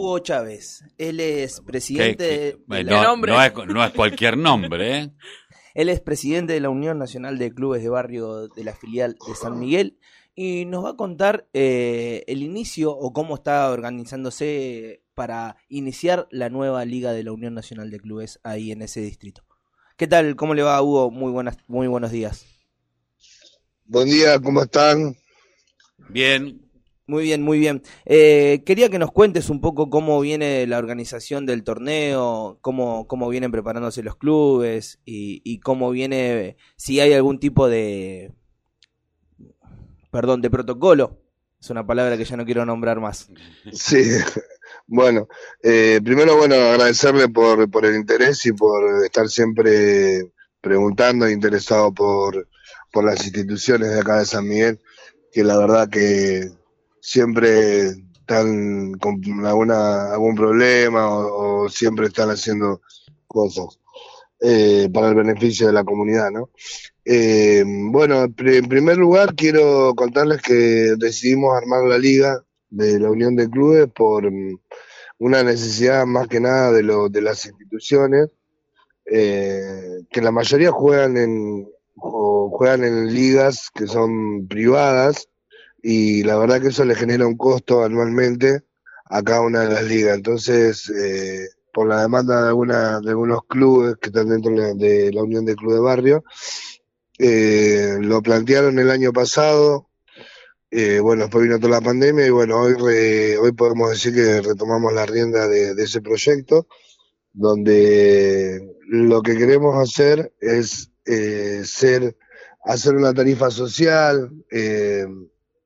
Hugo Chávez, él es presidente de, no, no, es, no, es, cualquier nombre, ¿eh? Él es presidente de la Unión Nacional de Clubes de Barrio de la filial de San Miguel y nos va a contar eh, el inicio o cómo está organizándose para iniciar la nueva liga de la Unión Nacional de Clubes ahí en ese distrito. ¿Qué tal? ¿Cómo le va, Hugo? Muy, buenas, muy buenos días. Buen día, ¿cómo están? Bien, muy bien, muy bien. Eh, quería que nos cuentes un poco cómo viene la organización del torneo, cómo, cómo vienen preparándose los clubes y, cómo viene, si hay algún tipo de, perdón, de protocolo. Es una palabra que ya no quiero nombrar más. Sí, bueno, eh, primero, bueno, agradecerle por, por el interés y por estar siempre preguntando e interesado por, por las instituciones de acá de San Miguel, que la verdad que siempre están con alguna, algún problema o, siempre están haciendo cosas eh, para el beneficio de la comunidad, ¿no? Eh, bueno, en primer lugar quiero contarles que decidimos armar la liga de la Unión de Clubes por mm, una necesidad más que nada de, lo, de las instituciones, eh, que la mayoría juegan en, juegan en ligas que son privadas, y la verdad que eso le genera un costo anualmente a cada una de las ligas. Entonces, eh, por la demanda de, alguna, de algunos clubes que están dentro de la Unión de Club de Barrio, eh, lo plantearon el año pasado. Eh, bueno, después vino toda la pandemia y bueno, hoy, hoy podemos decir que retomamos la rienda de, ese proyecto, donde lo que queremos hacer es eh, ser, hacer una tarifa social,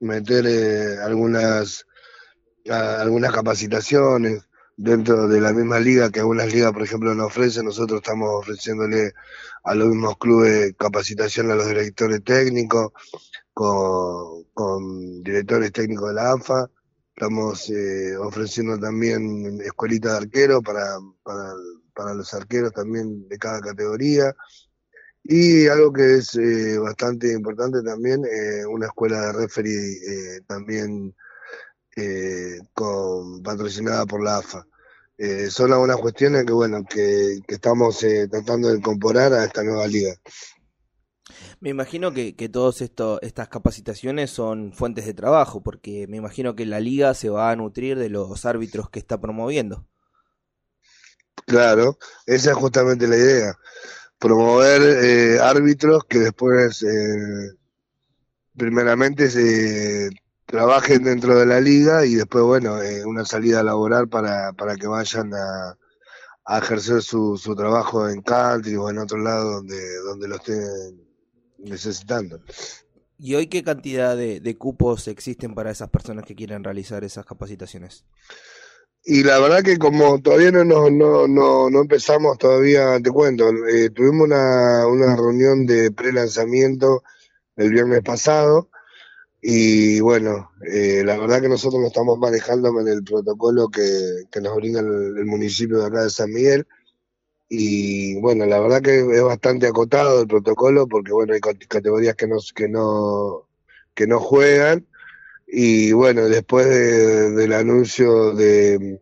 meter eh, algunas, algunas capacitaciones dentro de la misma liga que algunas ligas, por ejemplo, nos ofrecen. Nosotros estamos ofreciéndole a los mismos clubes capacitación a los directores técnicos, con, con directores técnicos de la AFA. Estamos eh, ofreciendo también escuelitas de arqueros para, para, para los arqueros también de cada categoría. Y algo que es eh, bastante importante también, eh, una escuela de referee eh, también eh, con, patrocinada por la AFA. Eh, son algunas cuestiones que, bueno, que, que estamos eh, tratando de incorporar a esta nueva liga. Me imagino que, que todas estas capacitaciones son fuentes de trabajo, porque me imagino que la liga se va a nutrir de los árbitros que está promoviendo. Claro, esa es justamente la idea promover eh, árbitros que después, eh, primeramente, se trabajen dentro de la liga y después, bueno, eh, una salida laboral para, para que vayan a, a ejercer su, su trabajo en country o en otro lado donde, donde lo estén necesitando. ¿Y hoy qué cantidad de, de cupos existen para esas personas que quieren realizar esas capacitaciones? Y la verdad que como todavía no, no, no, no, empezamos todavía, te cuento, eh, tuvimos una, una reunión de pre-lanzamiento el viernes pasado y bueno, eh, la verdad que nosotros nos estamos manejando en el protocolo que, que nos brinda el, el, municipio de acá de San Miguel. Y bueno, la verdad que es bastante acotado el protocolo porque bueno, hay categorías que no, que no, que no juegan y bueno, después de, del anuncio de,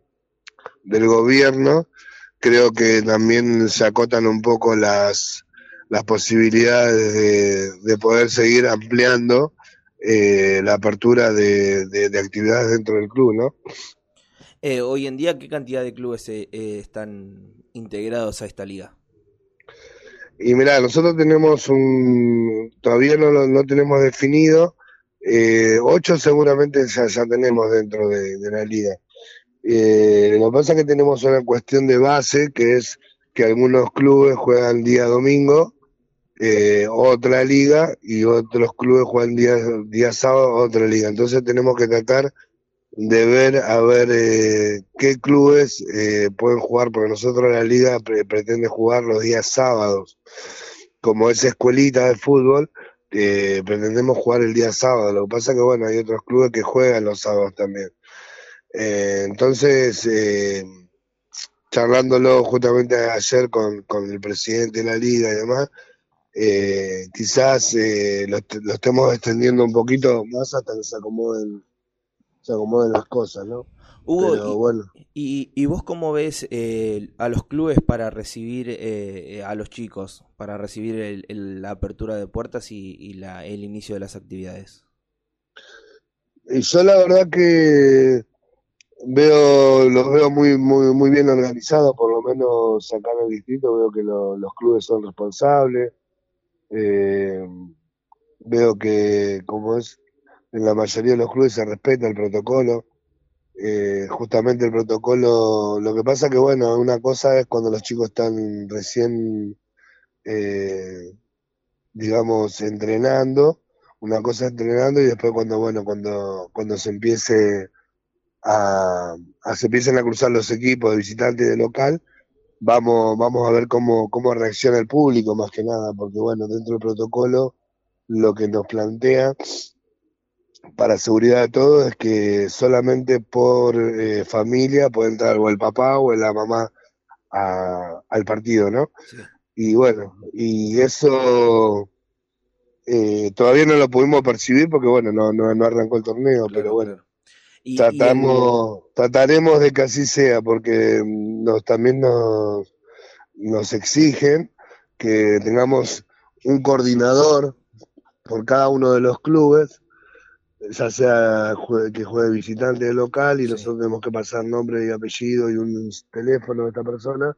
del gobierno, creo que también se acotan un poco las, las posibilidades de, de poder seguir ampliando eh, la apertura de, de, de, actividades dentro del club, ¿no? Eh, hoy en día, ¿qué cantidad de clubes eh, están integrados a esta liga? Y mira, nosotros tenemos un, todavía no lo no tenemos definido, eh, ocho seguramente ya, tenemos dentro de, la liga. Eh, lo que pasa es que tenemos una cuestión de base, que es que algunos clubes juegan día domingo, eh, otra liga, y otros clubes juegan día, día sábado, otra liga. Entonces tenemos que tratar de ver a ver eh, qué clubes eh, pueden jugar, porque nosotros la liga pre pretende jugar los días sábados, como es escuelita de fútbol, eh, pretendemos jugar el día sábado. Lo que pasa que, bueno, hay otros clubes que juegan los sábados también. Eh, entonces, eh, charlándolo justamente ayer con, con, el presidente de la liga y demás, eh, quizás lo, lo, estemos extendiendo un poquito más hasta que se acomoden, se acomoden las cosas, ¿no? Hugo, Pero y, bueno, y- y vos cómo ves eh, a los clubes para recibir eh, a los chicos, para recibir el- el- la apertura de puertas y, y la- el inicio de las actividades? y yo la verdad que veo, los veo muy, muy, muy bien organizados, por lo menos acá en el distrito veo que lo- los clubes son responsables, eh, veo que como es en la mayoría de los clubes se respeta el protocolo, eh, justamente el protocolo, lo que pasa que bueno, una cosa es cuando los chicos están recién, eh, digamos, entrenando, una cosa es entrenando y después cuando, bueno, cuando, cuando se empiece a, se empiecen a cruzar los equipos de visitante de local, vamos, vamos a ver cómo, cómo reacciona el público más que nada, porque bueno, dentro del protocolo lo que nos plantea para seguridad de todos es que solamente por eh, familia puede entrar o el papá o la mamá a- al partido, ¿no? Sí, Y bueno, y eso eh, todavía no lo pudimos percibir porque bueno, no, no, no arrancó el torneo, pero bueno, claro. Y, y el- tratamos, trataremos de que así sea porque nos, también nos, nos exigen que tengamos un coordinador por cada uno de los clubes, ya sea que juegue visitante de local y Sí. nosotros tenemos que pasar nombre y apellido y un teléfono de esta persona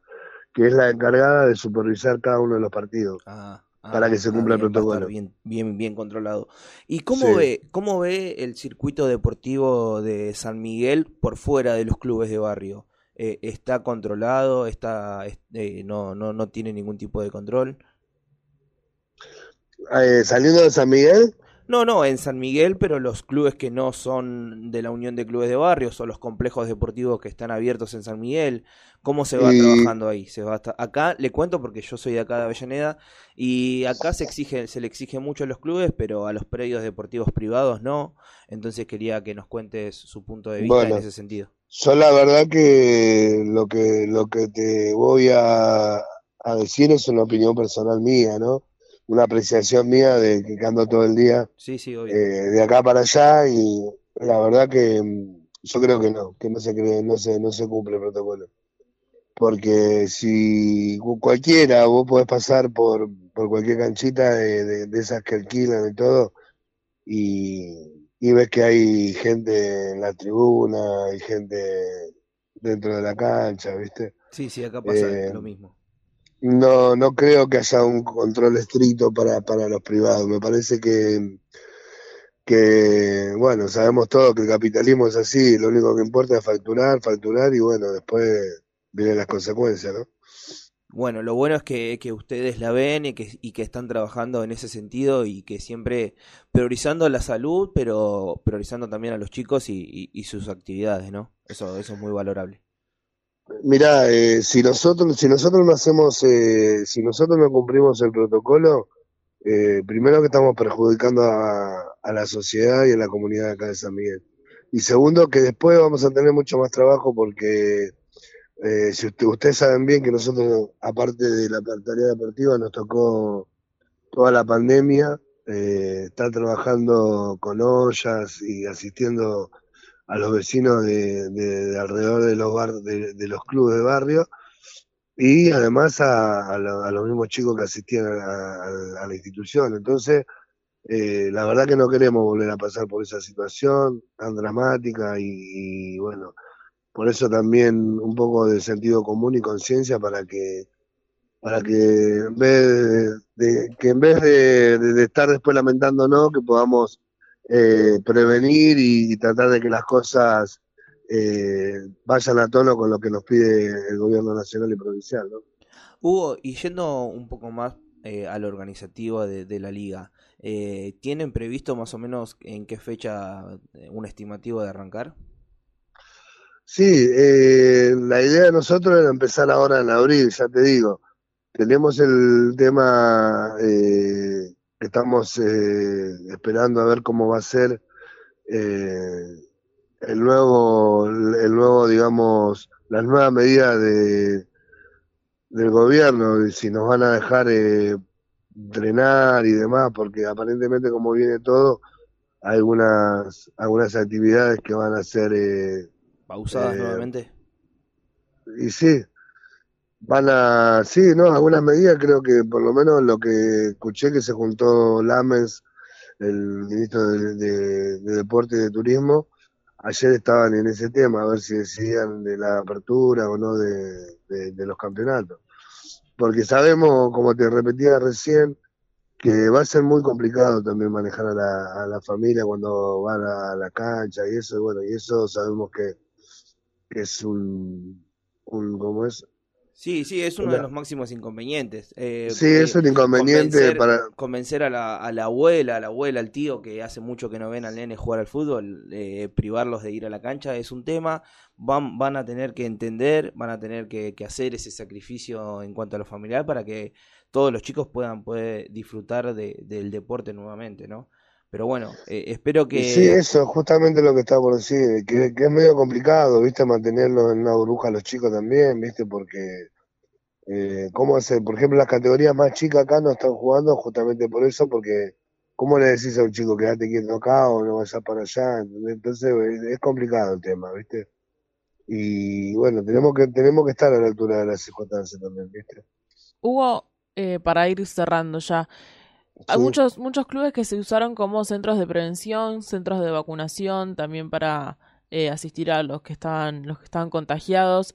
que es la encargada de supervisar cada uno de los partidos. Ah, para ah, que se ah, cumpla el bien, protocolo. bien, bien, bien controlado. ¿Y cómo Sí. ve, cómo ve el circuito deportivo de San Miguel por fuera de los clubes de barrio? Eh, ¿está controlado? ¿Está, es- eh, no, no, no tiene ningún tipo de control? Eh, saliendo de San Miguel, No, no, en San Miguel, pero los clubes que no son de la Unión de Clubes de Barrios o los complejos deportivos que están abiertos en San Miguel, ¿cómo se va trabajando ahí? Se va hasta... Acá le cuento porque yo soy de acá de Avellaneda y acá se exige, se le exige mucho a los clubes, pero a los predios deportivos privados no. Entonces quería que nos cuentes su punto de vista Bueno. en ese sentido. yo la verdad que lo que, lo que te voy a, a decir es una opinión personal mía, ¿no? Una apreciación mía de que ando todo el día Sí, sí, obvio. eh, de acá para allá y la verdad que mm, yo creo que no, que no se cree, no se, no se cumple el protocolo. Porque si cu- cualquiera, vos podés pasar por, por cualquier canchita de, de- de esas que alquilan y todo, y, y ves que hay gente en la tribuna, hay gente dentro de la cancha, ¿viste? Sí, sí, acá pasa eh, lo mismo. No, no creo que haya un control estricto para, para los privados. Me parece que, que, bueno, sabemos todos que el capitalismo es así, lo único que importa es facturar, facturar y bueno, después vienen las consecuencias, ¿no? Bueno, lo bueno es que, que ustedes la ven y que, y que están trabajando en ese sentido y que siempre priorizando la salud, pero priorizando también a los chicos y, y- y sus actividades, ¿no? Eso, eso es muy valorable. Mirá, eh, si nosotros, si nosotros no hacemos, eh, si nosotros no cumplimos el protocolo, eh, primero que estamos perjudicando a, a la sociedad y a la comunidad acá de San Miguel. Y segundo, que después vamos a tener mucho más trabajo porque eh, si usted- ustedes saben bien que nosotros, aparte de la tarea deportiva, nos tocó toda la pandemia, eh, estar trabajando con ollas y asistiendo a los vecinos de, de- de alrededor de los, bar- de, de los clubes de barrio y además a, a lo- a los mismos chicos que asistían a, la institución. Entonces, eh, la verdad que no queremos volver a pasar por esa situación tan dramática y, bueno, por eso también un poco de sentido común y conciencia para que para que en vez de, de- que en vez de- de estar después lamentándonos que podamos eh, prevenir y, y tratar de que las cosas eh, vayan a tono con lo que nos pide el gobierno nacional y provincial, ¿no? Hugo, y yendo un poco más eh, a lo organizativo de, de la liga, eh, ¿tienen previsto más o menos en qué fecha eh, un estimativo de arrancar? Sí, la idea de nosotros era empezar ahora en abril, ya te digo. Tenemos el tema eh, que estamos eh, esperando a ver cómo va a ser eh, el nuevo, el nuevo, digamos, las nuevas medidas de, del gobierno, y si nos van a dejar eh, entrenar y demás, porque aparentemente como viene todo, hay algunas, algunas actividades que van a ser eh, pausadas Eh, nuevamente. Y sí, van a, sí, no, algunas medidas creo que por lo menos lo que escuché que se juntó Lamens, el ministro de, de- de Deporte y de Turismo, ayer estaban en ese tema, a ver si decidían de la apertura o no de, los campeonatos. Porque sabemos, como te repetía recién, que va a ser muy complicado también manejar a la, a la familia cuando van a la cancha y eso, y bueno, y eso sabemos que, que es un, un, ¿cómo es? Sí, sí, es uno de los máximos inconvenientes. Eh, Sí, eh, es un inconveniente convencer, para... convencer a la, a la abuela, a la abuela, al tío que hace mucho que no ven al nene jugar al fútbol, eh, privarlos de ir a la cancha es un tema. Van, van a tener que entender, van a tener que, que hacer ese sacrificio en cuanto a lo familiar para que todos los chicos puedan poder disfrutar de- del deporte nuevamente, ¿no? Pero bueno, eh, espero que... Y sí, eso, justamente lo que estaba por decir, que, que es medio complicado, ¿viste? Mantenerlos en una burbuja a los chicos también, ¿viste? Porque, eh, ¿cómo hacer? Por ejemplo, las categorías más chicas acá no están jugando justamente por eso, porque ¿cómo le decís a un chico quédate quieto acá o no vayas para allá? Entonces, eh, es complicado el tema, ¿viste? Y bueno, tenemos que, tenemos que estar a la altura de las circunstancias también, ¿viste? Hugo, eh, para ir cerrando ya, hay muchos, muchos clubes que se usaron como centros de prevención, centros de vacunación, también para eh, asistir a los que estaban, los que estaban contagiados.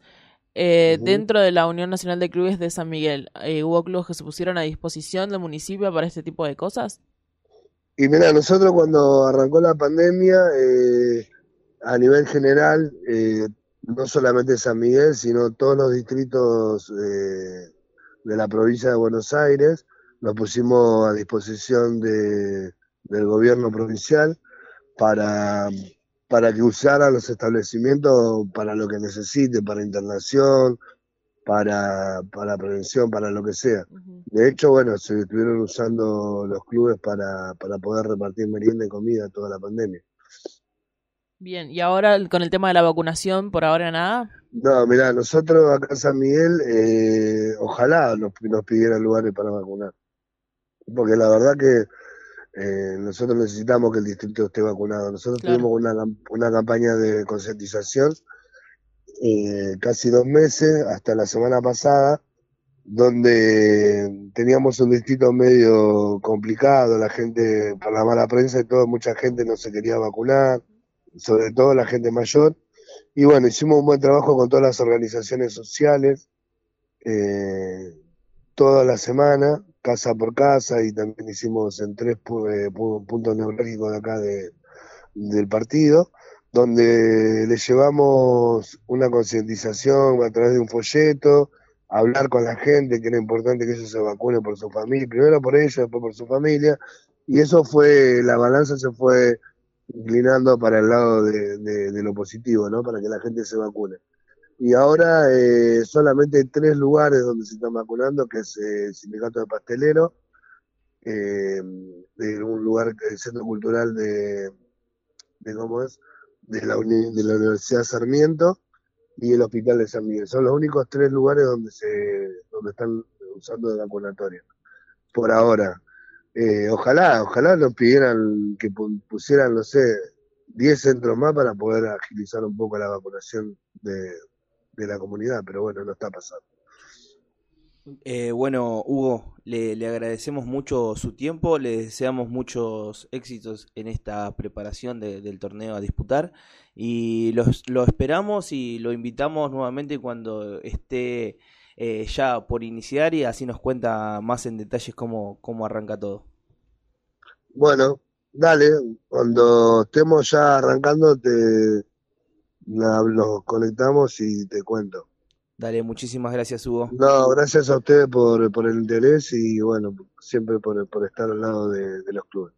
Eh. Dentro de la Unión Nacional de Clubes de San Miguel, eh, ¿hubo clubes que se pusieron a disposición del municipio para este tipo de cosas? Y mira, nosotros cuando arrancó la pandemia, a nivel general, no solamente San Miguel, sino todos los distritos de la provincia de Buenos Aires, nos pusimos a disposición de, del gobierno provincial para, para que usaran los establecimientos para lo que necesite, para internación, para, para prevención, para lo que sea. De hecho, bueno, se estuvieron usando los clubes para, para poder repartir merienda y comida toda la pandemia. Bien, y ahora con el tema de la vacunación, por ahora nada. No, mirá, nosotros acá en San Miguel, eh, ojalá nos, nos pidieran lugares para vacunar. Porque la verdad que eh, nosotros necesitamos que el distrito esté vacunado. Nosotros Claro. tuvimos una, una campaña de concientización eh, casi dos meses, hasta la semana pasada, donde teníamos un distrito medio complicado, la gente, por la mala prensa y todo, mucha gente no se quería vacunar, sobre todo la gente mayor. Y bueno, hicimos un buen trabajo con todas las organizaciones sociales, eh, toda la semana, casa por casa, y también hicimos en tres eh, pu- puntos neurálgicos de acá de, del partido, donde le llevamos una concientización a través de un folleto, hablar con la gente, que era importante que ellos se vacunen por su familia, primero por ellos, después por su familia, y eso fue, la balanza se fue inclinando para el lado de- de lo positivo, ¿no? Para que la gente se vacune. Y ahora eh, solamente hay tres lugares donde se están vacunando, que es eh, el Sindicato de Pastelero, eh, de un lugar, el Centro Cultural de, de ¿cómo es? De la, uni- de la Universidad Sarmiento y el Hospital de San Miguel. Son los únicos tres lugares donde se donde están usando de vacunatorio. Por ahora. Eh, ojalá, ojalá nos pidieran que pu- pusieran, no sé, 10 centros más para poder agilizar un poco la vacunación de, de la comunidad, pero bueno, no está pasando. Eh, bueno, Hugo, le, le agradecemos mucho su tiempo, le deseamos muchos éxitos en esta preparación de- del torneo a disputar y los- lo esperamos y lo invitamos nuevamente cuando esté eh, ya por iniciar y así nos cuenta más en detalles cómo, cómo arranca todo. Bueno, dale, cuando estemos ya arrancando, te la- nos conectamos y te cuento. Dale, muchísimas gracias, Hugo. No, gracias a ustedes por, por el interés y bueno, siempre por, por estar al lado de, de los clubes.